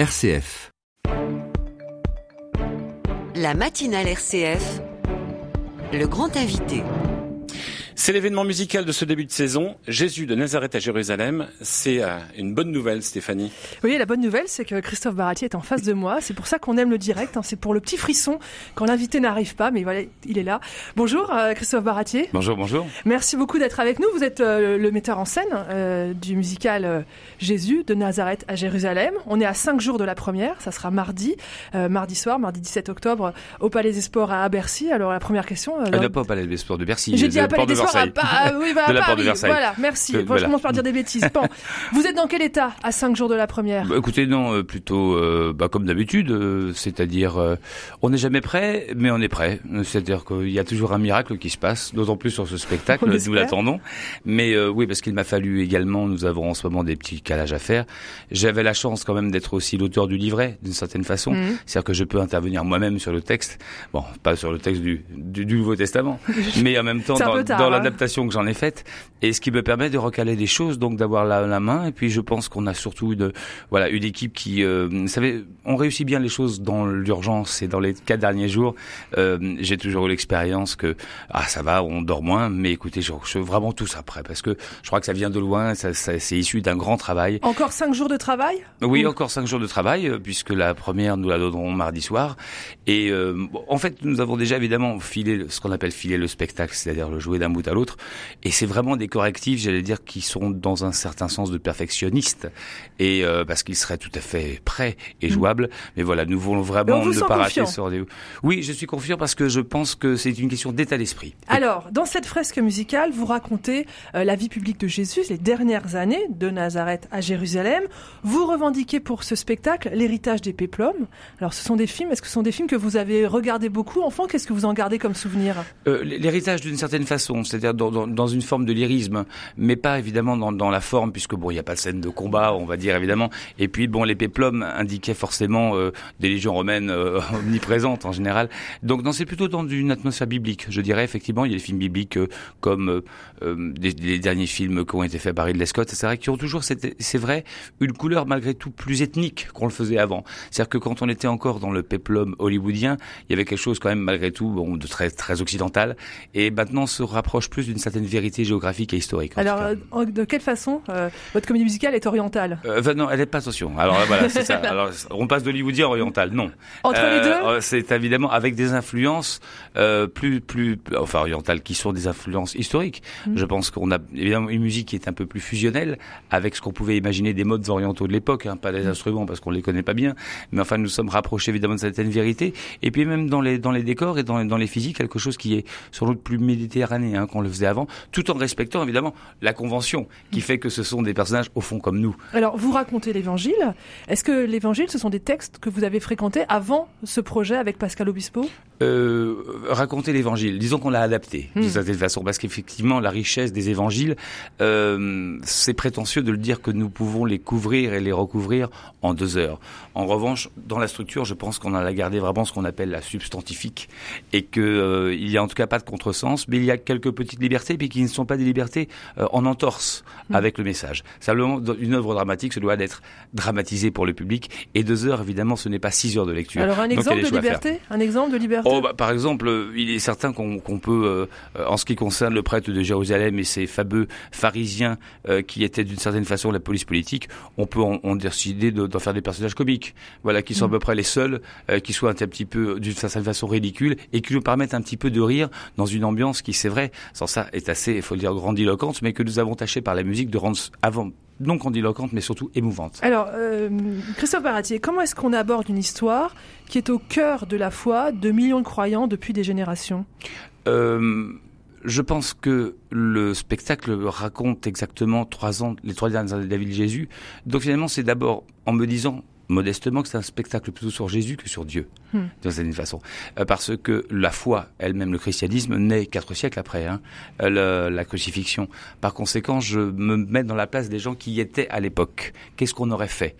RCF. La matinale RCF, le grand invité. C'est l'événement musical de ce début de saison. Jésus de Nazareth à Jérusalem. C'est euh, une bonne nouvelle, Stéphanie. Oui, la bonne nouvelle, c'est que Christophe Baratier est en face de moi. C'est pour ça qu'on aime le direct. hein. C'est pour le petit frisson quand l'invité n'arrive pas. Mais voilà, il est là. Bonjour, euh, Christophe Baratier. Bonjour, bonjour. Merci beaucoup d'être avec nous. Vous êtes euh, le metteur en scène euh, du musical euh, Jésus de Nazareth à Jérusalem. On est à cinq jours de la première. Ça sera mardi, mardi soir, mardi 17 octobre, au Palais des Sports à Bercy. Alors la première question. euh, Euh, non, pas au Palais des Sports de Bercy. J'ai dit à la Palais des Sports, Versailles. ah oui, bah, De la Porte de. Versailles. Voilà, merci. Euh, Bon, voilà. Je commence par dire des bêtises. Bon, vous êtes dans quel état à cinq jours de la première? Bah, écoutez, non, euh, plutôt euh, bah, comme d'habitude, euh, c'est-à-dire on n'est jamais prêt, mais on est prêt. C'est-à-dire qu'il y a toujours un miracle qui se passe, d'autant plus sur ce spectacle, On nous l'attendons. Mais oui, parce qu'il m'a fallu également, nous avons en ce moment des petits calages à faire. J'avais la chance quand même d'être aussi l'auteur du livret, d'une certaine façon. Mhm. C'est-à-dire que je peux intervenir moi-même sur le texte. Bon, pas sur le texte du, du, du Nouveau Testament, mais en même temps dans, dans hein. L'adaptation que j'en ai faite. Et ce qui me permet de recaler des choses, donc d'avoir la, la main. Et puis je pense qu'on a surtout une, voilà, une équipe qui, euh, vous savez, on réussit bien les choses dans l'urgence et dans les quatre derniers jours. Euh, J'ai toujours eu l'expérience que ah ça va, on dort moins, mais écoutez, je, je vraiment tout ça prêt parce que je crois que ça vient de loin, ça, ça c'est issu d'un grand travail. Encore cinq jours de travail? Oui, Ou- encore cinq jours de travail, euh, puisque la première, nous la donnerons mardi soir. Et euh, en fait, nous avons déjà évidemment filé ce qu'on appelle filer le spectacle, c'est-à-dire le jouer d'un bout à l'autre. Et c'est vraiment des correctifs, j'allais dire, qui sont dans un certain sens de perfectionnistes, et euh, parce qu'ils seraient tout à fait prêts et jouables. Mais voilà, nous voulons vraiment ne pas rater ce rendez-vous. Oui, je suis confiant parce que je pense que c'est une question d'état d'esprit. Alors, dans cette fresque musicale, vous racontez euh, la vie publique de Jésus, les dernières années de Nazareth à Jérusalem. Vous revendiquez pour ce spectacle l'héritage des péplums. Alors, ce sont des films. Est-ce que ce sont des films que vous avez regardés beaucoup enfant? Qu'est-ce que vous en gardez comme souvenir? Euh, L'héritage d'une certaine façon, c'est-à-dire dans, une forme de lyrisme, mais pas évidemment dans, la forme, puisque bon, il n'y a pas de scène de combat, on va dire évidemment. Et puis bon, les péplums indiquaient forcément euh, des légions romaines euh, omniprésentes en général. Donc c'est plutôt dans une atmosphère biblique, je dirais effectivement. Il y a des films bibliques euh, comme les derniers films qui ont été faits par Ridley Scott, etc., qui ont toujours, c'est vrai, une couleur malgré tout plus ethnique qu'on le faisait avant. C'est-à-dire que quand on était encore dans le péplum hollywoodien, il y avait quelque chose quand même malgré tout bon, de très très occidental, et maintenant se rapproche plus d'une certaine vérité géographique et historique. Alors, euh, de quelle façon euh, votre comédie musicale est orientale? Euh, non, elle est pas attention. Alors voilà, c'est ça. Alors on passe d'hollywoodien à oriental, non. Entre les deux? C'est évidemment avec des influences plus plus enfin orientales qui sont des influences historiques. Mm. Je pense qu'on a évidemment une musique qui est un peu plus fusionnelle avec ce qu'on pouvait imaginer des modes orientaux de l'époque, hein, pas des Mm. instruments parce qu'on les connaît pas bien, mais enfin nous sommes rapprochés évidemment de certaines vérités. Et puis même dans les dans les décors et dans les, dans les physiques, quelque chose qui est sans doute plus méditerranéen qu'on le faisait avant, tout en respectant évidemment la convention Mm. qui fait que ce sont des personnages au fond comme nous. Alors, vous racontez l'évangile. Est-ce que l'évangile, ce sont des textes que vous avez fréquentés avant ce projet avec Pascal Obispo? Euh, raconter l'évangile. Disons qu'on l'a adapté Hmm. d'une certaine façon, parce qu'effectivement, la richesse des évangiles, euh, c'est prétentieux de le dire que nous pouvons les couvrir et les recouvrir en deux heures. En revanche, dans la structure, je pense qu'on a gardé vraiment ce qu'on appelle la substantifique, et que euh, il y a en tout cas pas de contresens, mais il y a quelques petites libertés, puis qui ne sont pas des libertés euh, en entorse Hmm. avec le message. Simplement, une œuvre dramatique, se doit d'être dramatisée pour le public, et deux heures, évidemment, ce n'est pas six heures de lecture. Alors, un exemple de liberté? Un exemple de liberté? Oh, bah, par exemple, euh, il est certain qu'on peut, euh, en ce qui concerne le prêtre de Jérusalem et ses fameux pharisiens euh, qui étaient d'une certaine façon la police politique, on peut en, en décider de- d'en faire des personnages comiques, voilà, qui sont à peu près les seuls, euh, qui soient un petit peu d'une certaine façon ridicules et qui nous permettent un petit peu de rire dans une ambiance qui, c'est vrai, sans ça, est assez, il faut le dire, grandiloquente, mais que nous avons tâché par la musique de rendre avant non grandiloquente, mais surtout émouvante. Alors, euh, Christophe Baratier, comment est-ce qu'on aborde une histoire qui est au cœur de la foi de millions de croyants depuis des générations? Euh, je pense que le spectacle raconte exactement trois ans, les trois dernières années de la vie de Jésus. Donc finalement, c'est d'abord en me disant modestement que c'est un spectacle plutôt sur Jésus que sur Dieu, Hmm. d'une certaine façon. Euh, parce que la foi, elle-même, le christianisme, naît quatre siècles après hein, euh, le- la crucifixion. Par conséquent, je me mets dans la place des gens qui y étaient à l'époque. Qu'est-ce qu'on aurait fait?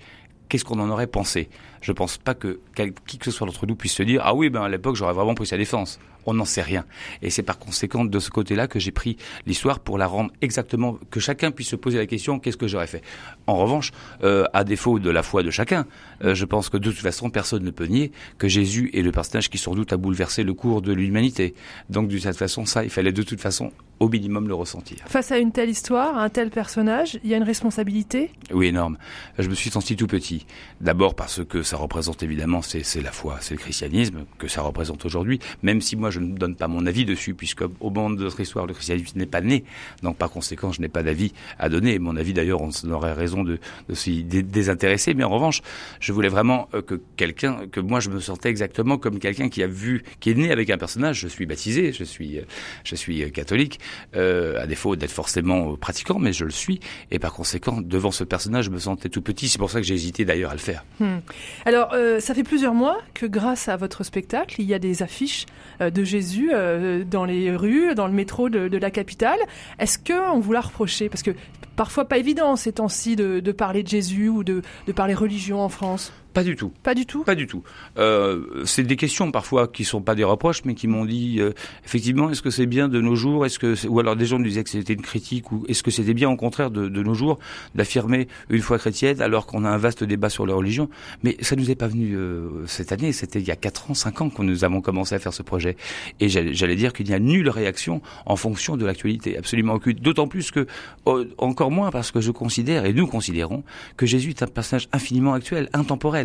Qu'est-ce qu'on en aurait pensé? Je pense pas que qui que ce soit d'entre nous puisse se dire ah oui ben à l'époque j'aurais vraiment pris sa défense. On n'en sait rien. Et c'est par conséquent de ce côté-là que j'ai pris l'histoire pour la rendre exactement que chacun puisse se poser la question qu'est-ce que j'aurais fait? En revanche, euh, à défaut de la foi de chacun, euh, je pense que de toute façon personne ne peut nier que Jésus est le personnage qui sans doute a bouleversé le cours de l'humanité. Donc de cette façon, ça, il fallait de toute façon au minimum le ressentir. Face à une telle histoire, à un tel personnage, il y a une responsabilité? Oui, énorme. Je me suis senti tout petit. D'abord parce que ça représente évidemment, c'est la foi, c'est le christianisme que ça représente aujourd'hui, même si moi je ne donne pas mon avis dessus, puisque au moment de notre histoire, le christianisme n'est pas né. Donc par conséquent, je n'ai pas d'avis à donner. Mon avis d'ailleurs, on aurait raison de, de s'y désintéresser. Mais en revanche, je voulais vraiment euh, que quelqu'un, que moi je me sentais exactement comme quelqu'un qui a vu, qui est né avec un personnage. Je suis baptisé, je suis, je suis catholique euh, à défaut d'être forcément pratiquant, mais je le suis. Et par conséquent, devant ce personnage, je me sentais tout petit. C'est pour ça que j'ai hésité d'ailleurs à le faire. Hmm. Alors, euh, ça fait plusieurs mois que grâce à votre spectacle, il y a des affiches euh, de Jésus euh, dans les rues, dans le métro de, la capitale. Est-ce qu'on vous l'a reproché? Parce que parfois pas évident ces temps-ci de, parler de Jésus ou de parler religion en France. Pas du tout. Pas du tout. Pas du tout. Euh, c'est des questions parfois qui sont pas des reproches, mais qui m'ont dit euh, effectivement est-ce que c'est bien de nos jours, est-ce que ou alors des gens me disaient que c'était une critique ou est-ce que c'était bien au contraire de, de nos jours d'affirmer une foi chrétienne alors qu'on a un vaste débat sur la religion. Mais ça nous est pas venu euh, cette année. C'était il y a 4 ans, 5 ans que nous avons commencé à faire ce projet. Et j'allais dire qu'il n'y a nulle réaction en fonction de l'actualité, absolument aucune. D'autant plus que oh, encore moins parce que je considère et nous considérons que Jésus est un personnage infiniment actuel, intemporel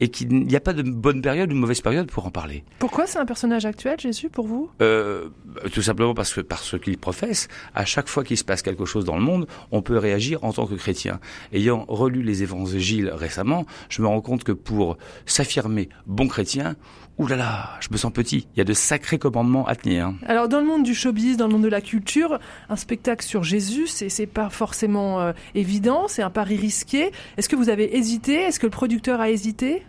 et qu'il n'y a pas de bonne période ou de mauvaise période pour en parler. Pourquoi c'est un personnage actuel, Jésus, pour vous? Euh, Tout simplement parce que par ce qu'il professe, à chaque fois qu'il se passe quelque chose dans le monde, on peut réagir en tant que chrétien. Ayant relu les évangiles récemment, je me rends compte que pour s'affirmer bon chrétien, Ouh là là, je me sens petit. Il y a de sacrés commandements à tenir. Hein. Alors dans le monde du showbiz, dans le monde de la culture, un spectacle sur Jésus, c'est c'est pas forcément euh, évident, c'est un pari risqué. Est-ce que vous avez hésité? Est-ce que le producteur a hésité?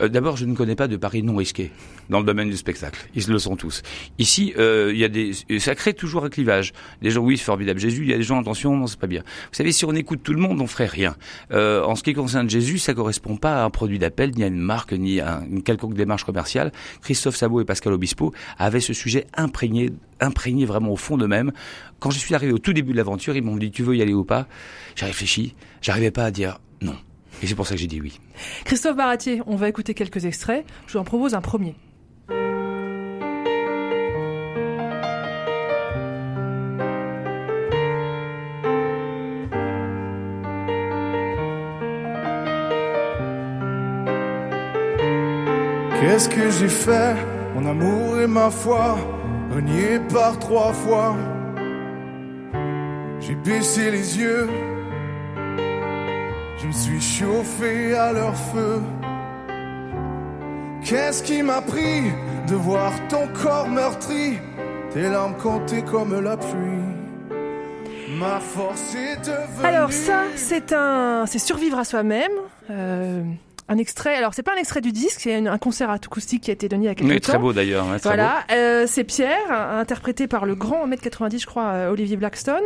Euh, D'abord, je ne connais pas de pari non risqué dans le domaine du spectacle. Ils le sont tous. Ici, euh, il y a des, ça crée toujours un clivage. Des gens, oui, formidable Jésus. Il y a des gens, attention, non, c'est pas bien. Vous savez, si on écoute tout le monde, on ferait rien. Euh, en ce qui concerne Jésus, ça correspond pas à un produit d'appel, ni à une marque, ni à une quelconque démarche commerciale. Christophe Sabot et Pascal Obispo avaient ce sujet imprégné, imprégné vraiment au fond d'eux-mêmes. Quand je suis arrivé au tout début de l'aventure, ils m'ont dit, tu veux y aller ou pas? J'ai réfléchi. J'arrivais pas à dire non. Et c'est pour ça que j'ai dit oui. Christophe Baratier, on va écouter quelques extraits. Je vous en propose un premier. Qu'est-ce que j'ai fait Mon amour et ma foi, renié par trois fois? J'ai baissé les yeux, suis chauffé à leur feu. Qu'est-ce qui m'a pris de voir ton corps meurtri, tes larmes comptées comme la pluie Ma force est devenue. Alors ça, c'est un, c'est survivre à soi-même. Euh, un extrait. Alors c'est pas un extrait du disque, c'est un concert acoustique qui a été donné il y a quelques Oui, temps. très beau d'ailleurs. ouais, Voilà, euh, c'est Pierre, interprété par le grand 1m90, je crois, euh, Olivier Blackstone.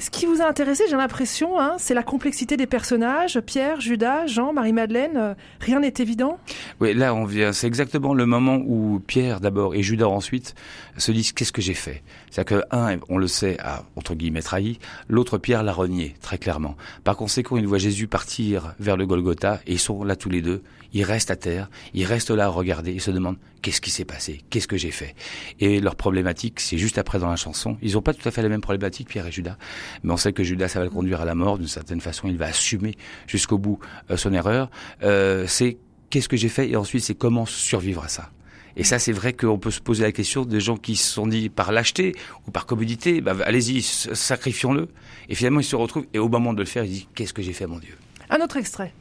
Ce qui vous a intéressé, j'ai l'impression, hein, c'est la complexité des personnages. Pierre, Judas, Jean, Marie-Madeleine, euh, rien n'est évident. Oui, là, on vient. C'est exactement le moment où Pierre d'abord et Judas ensuite se disent qu'est-ce que j'ai fait? C'est-à-dire que un, on le sait, a entre guillemets trahi. L'autre, Pierre, l'a renié très clairement. Par conséquent, il voit Jésus partir vers le Golgotha et ils sont là tous les deux. Ils restent à terre, ils restent là à regarder, ils se demandent qu'est-ce qui s'est passé, qu'est-ce que j'ai fait? Et leur problématique, c'est juste après dans la chanson. Ils n'ont pas tout à fait la même problématique, Pierre et Judas, mais on sait que Judas, ça va le conduire à la mort d'une certaine façon. Il va assumer jusqu'au bout euh, son erreur. Euh, c'est qu'est-ce que j'ai fait? Et ensuite c'est comment survivre à ça? Et ça, c'est vrai qu'on peut se poser la question des gens qui se sont dit par lâcheté ou par commodité, bah, allez-y, sacrifions-le. Et finalement, ils se retrouvent, et au moment de le faire, ils disent, qu'est-ce que j'ai fait, mon Dieu? Un autre extrait.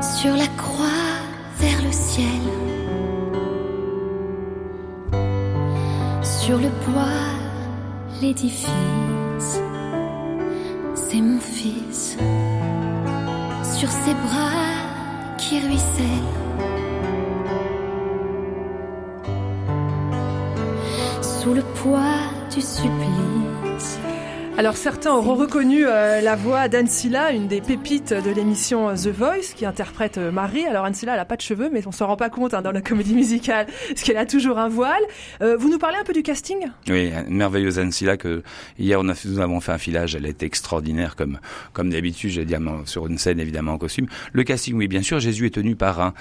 Sur la croix vers le ciel, sur le bois, l'édifice, c'est mon fils, sur ses bras qui ruissellent. Sous le poids du supplice. Alors certains auront reconnu euh, la voix d'Ansila, une des pépites de l'émission The Voice, qui interprète euh, Marie. Alors Ancilla, elle a pas de cheveux, mais on s'en rend pas compte hein, dans la comédie musicale, parce qu'elle a toujours un voile. Euh, vous nous parlez un peu du casting? Oui, merveilleuse Ancilla que hier nous avons fait un filage. Elle est extraordinaire comme comme d'habitude, j'ai dit sur une scène évidemment en costume. Le casting, oui, bien sûr. Jésus est tenu par un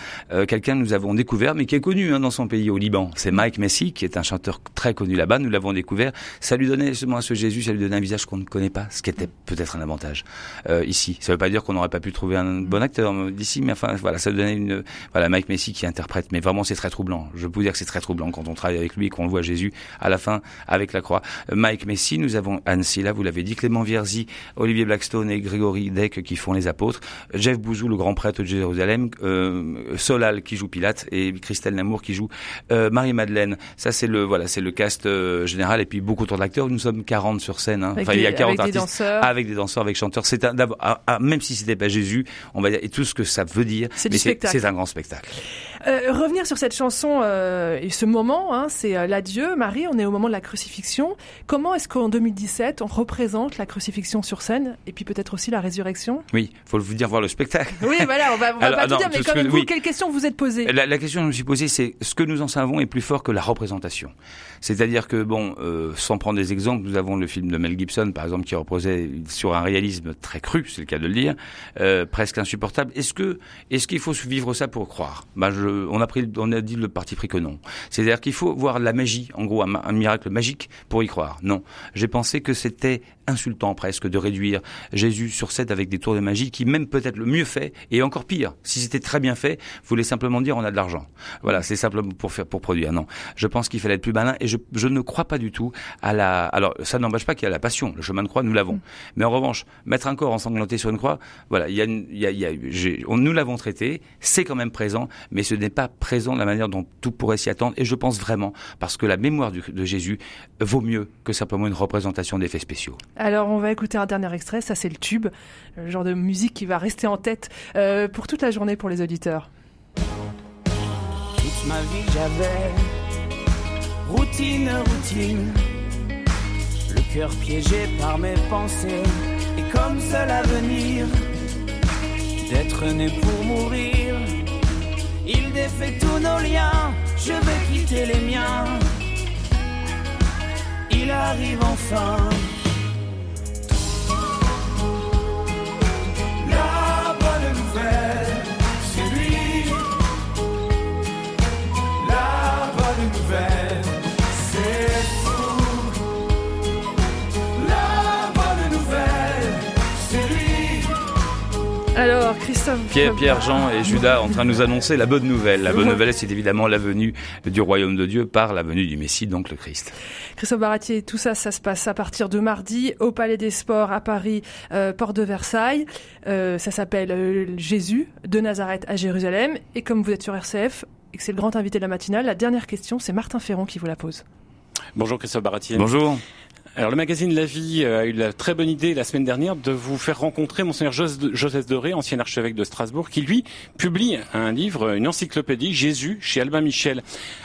quelqu'un que nous avons découvert, mais qui est connu hein, dans son pays au Liban. C'est Mike Messi, qui est un chanteur très connu là-bas. Nous l'avons découvert. Ça lui donnait justement à ce Jésus, ça lui donnait un visage qu'on ne connaît pas, ce qui était peut-être un avantage euh, ici. Ça ne veut pas dire qu'on n'aurait pas pu trouver un bon acteur euh, d'ici, mais enfin voilà, ça donnait une voilà Mike Messi qui interprète. Mais vraiment, c'est très troublant. Je peux vous dire que c'est très troublant quand on travaille avec lui, qu'on voit Jésus à la fin avec la croix. Euh, Mike Messi, nous avons Anne Silla, vous l'avez dit, Clément Vierzi, Olivier Blackstone et Grégory Deck qui font les apôtres, Jeff Bouzou, le grand prêtre de Jérusalem, euh, Solal qui joue Pilate et Christelle Namour qui joue euh, Marie-Madeleine. Ça c'est le voilà, c'est le cast général et puis beaucoup trop d'acteurs. Nous sommes 40 sur scène. Hein. Enfin, il y a 40 avec des danseurs. avec des danseurs, avec chanteurs. C'est un, ah, ah, même si c'était pas Jésus, on va dire, et tout ce que ça veut dire. C'est c'est un grand spectacle. Euh, revenir sur cette chanson euh, et ce moment, hein, c'est euh, l'adieu, Marie. On est au moment de la crucifixion. Comment est-ce qu'en 2017 on représente la crucifixion sur scène et puis peut-être aussi la résurrection? Oui, faut vous dire voir le spectacle. Oui, voilà, on va, on va pas tout dire, mais quand même, vous, quelle question vous êtes posée? La, la, question que je me suis posée, c'est ce que nous en savons est plus fort que la représentation. C'est-à-dire que bon, euh, sans prendre des exemples, nous avons le film de Mel Gibson, par exemple, qui reposait sur un réalisme très cru, c'est le cas de le dire, euh, presque insupportable. Est-ce que, est-ce qu'il faut vivre ça pour croire? Je, on a dit le parti pris que non. C'est-à-dire qu'il faut voir la magie, en gros, un, miracle magique pour y croire. Non, j'ai pensé que c'était insultant presque de réduire Jésus sur scène avec des tours de magie qui même peut-être le mieux fait et encore pire si c'était très bien fait voulait simplement dire on a de l'argent. Voilà c'est simplement pour faire pour produire non. Je pense qu'il fallait être plus malin et je, je ne crois pas du tout à la alors ça n'empêche pas qu'il y a la passion le chemin de croix nous l'avons. Mm. mais en revanche mettre un corps ensanglanté sur une croix voilà il y a, il y a, il y a on, nous l'avons traité c'est quand même présent mais ce n'est pas présent de la manière dont tout pourrait s'y attendre et je pense vraiment parce que la mémoire du, de Jésus vaut mieux que simplement une représentation d'effets spéciaux alors on va écouter un dernier extrait, ça c'est le tube, le genre de musique qui va rester en tête euh, pour toute la journée pour les auditeurs. Toute ma vie j'avais routine, routine, le cœur piégé par mes pensées et comme seul avenir d'être né pour mourir. Il défait tous nos liens, je vais quitter les miens. Il arrive enfin. Pierre, Pierre, Jean et Judas en train de nous annoncer la bonne nouvelle. La bonne nouvelle, c'est évidemment la venue du royaume de Dieu par la venue du Messie, donc le Christ. Christophe Baratier, tout ça, ça se passe à partir de mardi au Palais des Sports à Paris, euh, porte de Versailles. Euh, ça s'appelle euh, Jésus de Nazareth à Jérusalem. Et comme vous êtes sur RCF et que c'est le grand invité de la matinale, la dernière question, c'est Martin Ferron qui vous la pose. Bonjour Christophe Baratier. Bonjour. Alors le magazine La Vie euh, a eu la très bonne idée la semaine dernière de vous faire rencontrer monseigneur Joseph Doré, ancien archevêque de Strasbourg, qui lui publie un livre, une encyclopédie Jésus chez Albin Michel.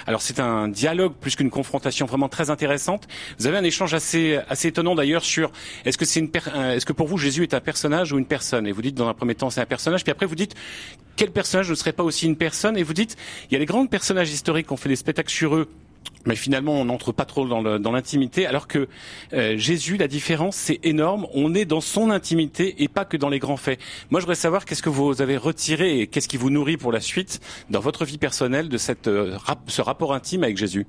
Alors c'est un dialogue plus qu'une confrontation vraiment très intéressante. Vous avez un échange assez assez étonnant d'ailleurs sur est-ce que c'est une euh, est-ce que pour vous Jésus est un personnage ou une personne? Et vous dites dans un premier temps c'est un personnage, puis après vous dites quel personnage ne serait pas aussi une personne? Et vous dites il y a les grands personnages historiques qui ont fait des spectacles sur eux mais finalement on n'entre pas trop dans l'intimité, alors que euh, Jésus, la différence, c'est énorme. On est dans son intimité et pas que dans les grands faits. Moi, je voudrais savoir qu'est-ce que vous avez retiré et qu'est-ce qui vous nourrit pour la suite dans votre vie personnelle de euh, ce rapport intime avec Jésus?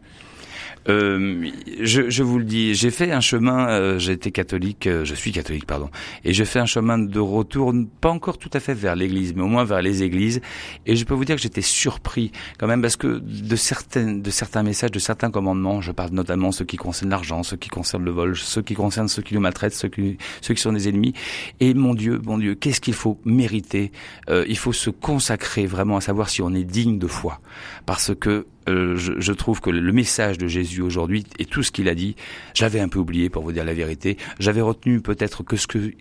Euh, je, je, vous le dis, j'ai fait un chemin, euh, été catholique, euh, je suis catholique, pardon, et j'ai fait un chemin de retour, pas encore tout à fait vers l'Église, mais au moins vers les églises, et je peux vous dire que j'étais surpris quand même parce que de certains, de certains messages, de certains commandements, je parle notamment ceux qui concernent l'argent, ceux qui concernent le vol, ceux qui concernent ceux qui nous maltraitent, ceux qui, ceux qui sont des ennemis, et mon Dieu, mon Dieu, qu'est-ce qu'il faut mériter? Euh, Il faut se consacrer vraiment à savoir si on est digne de foi, parce que euh, je, je, trouve que le message de Jésus aujourd'hui et tout ce qu'il a dit, j'avais un peu oublié pour vous dire la vérité. J'avais retenu peut-être que ce que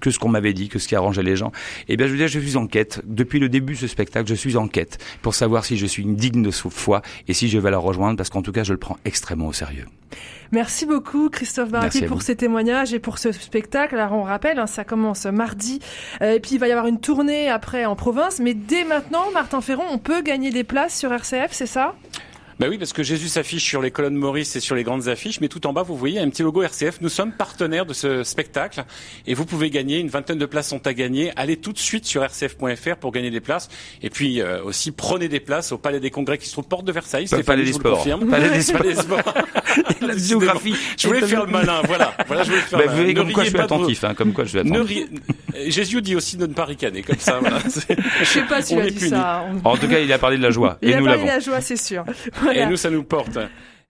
que ce qu'on m'avait dit, que ce qui arrangeait les gens. Et eh bien, je veux dire, je suis en quête. Depuis le début de ce spectacle, je suis en quête pour savoir si je suis digne de foi et si je vais la rejoindre, parce qu'en tout cas, je le prends extrêmement au sérieux. Merci beaucoup Christophe Barati pour ces témoignages et pour ce spectacle. Alors on rappelle, hein, ça commence mardi euh, et puis il va y avoir une tournée après en province. Mais dès maintenant, Martin Ferron, on peut gagner des places sur RCF, c'est ça? Bah oui, parce que Jésus s'affiche sur les colonnes Maurice et sur les grandes affiches, mais tout en bas, vous voyez un petit logo RCF. Nous sommes partenaires de ce spectacle et vous pouvez gagner. Une vingtaine de places sont à gagner. Allez tout de suite sur rcf.fr pour gagner des places. Et puis euh, aussi, prenez des places au Palais des Congrès qui se trouve porte de Versailles. Pas Palais des Sports. Palais des Sports. La géographie. Je voulais faire le malin. Voilà. Voilà, je voulais faire. Bah, malin. comme quoi je suis attentif. Hein, comme quoi je suis attentif. Jésus dit aussi de ne pas ricaner comme ça. Voilà. Je sais pas si il a dit ça. En tout cas, il a parlé de la joie. Il et a nous parlé de la joie, c'est sûr. Et nous, ça nous porte.